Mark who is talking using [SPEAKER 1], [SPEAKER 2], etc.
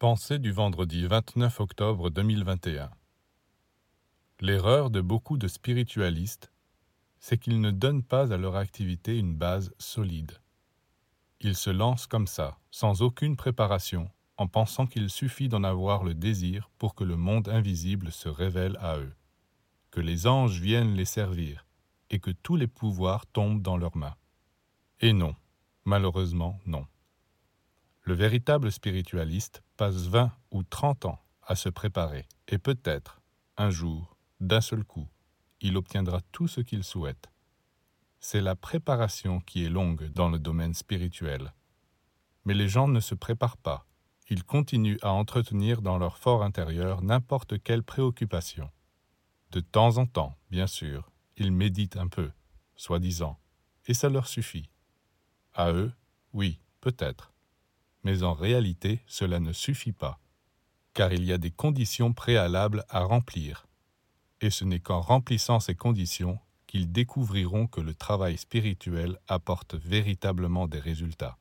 [SPEAKER 1] Pensée du vendredi 29 octobre 2021 L'erreur de beaucoup de spiritualistes, c'est qu'ils ne donnent pas à leur activité une base solide. Ils se lancent comme ça, sans aucune préparation, en pensant qu'il suffit d'en avoir le désir pour que le monde invisible se révèle à eux, que les anges viennent les servir, et que tous les pouvoirs tombent dans leurs mains. Et non, malheureusement non. Le véritable spiritualiste passe 20 ou 30 ans à se préparer, et peut-être, un jour, d'un seul coup, il obtiendra tout ce qu'il souhaite. C'est la préparation qui est longue dans le domaine spirituel. Mais les gens ne se préparent pas, ils continuent à entretenir dans leur fort intérieur n'importe quelle préoccupation. De temps en temps, bien sûr, ils méditent un peu, soi-disant, et ça leur suffit. À eux, oui, peut-être mais en réalité cela ne suffit pas, car il y a des conditions préalables à remplir, et ce n'est qu'en remplissant ces conditions qu'ils découvriront que le travail spirituel apporte véritablement des résultats.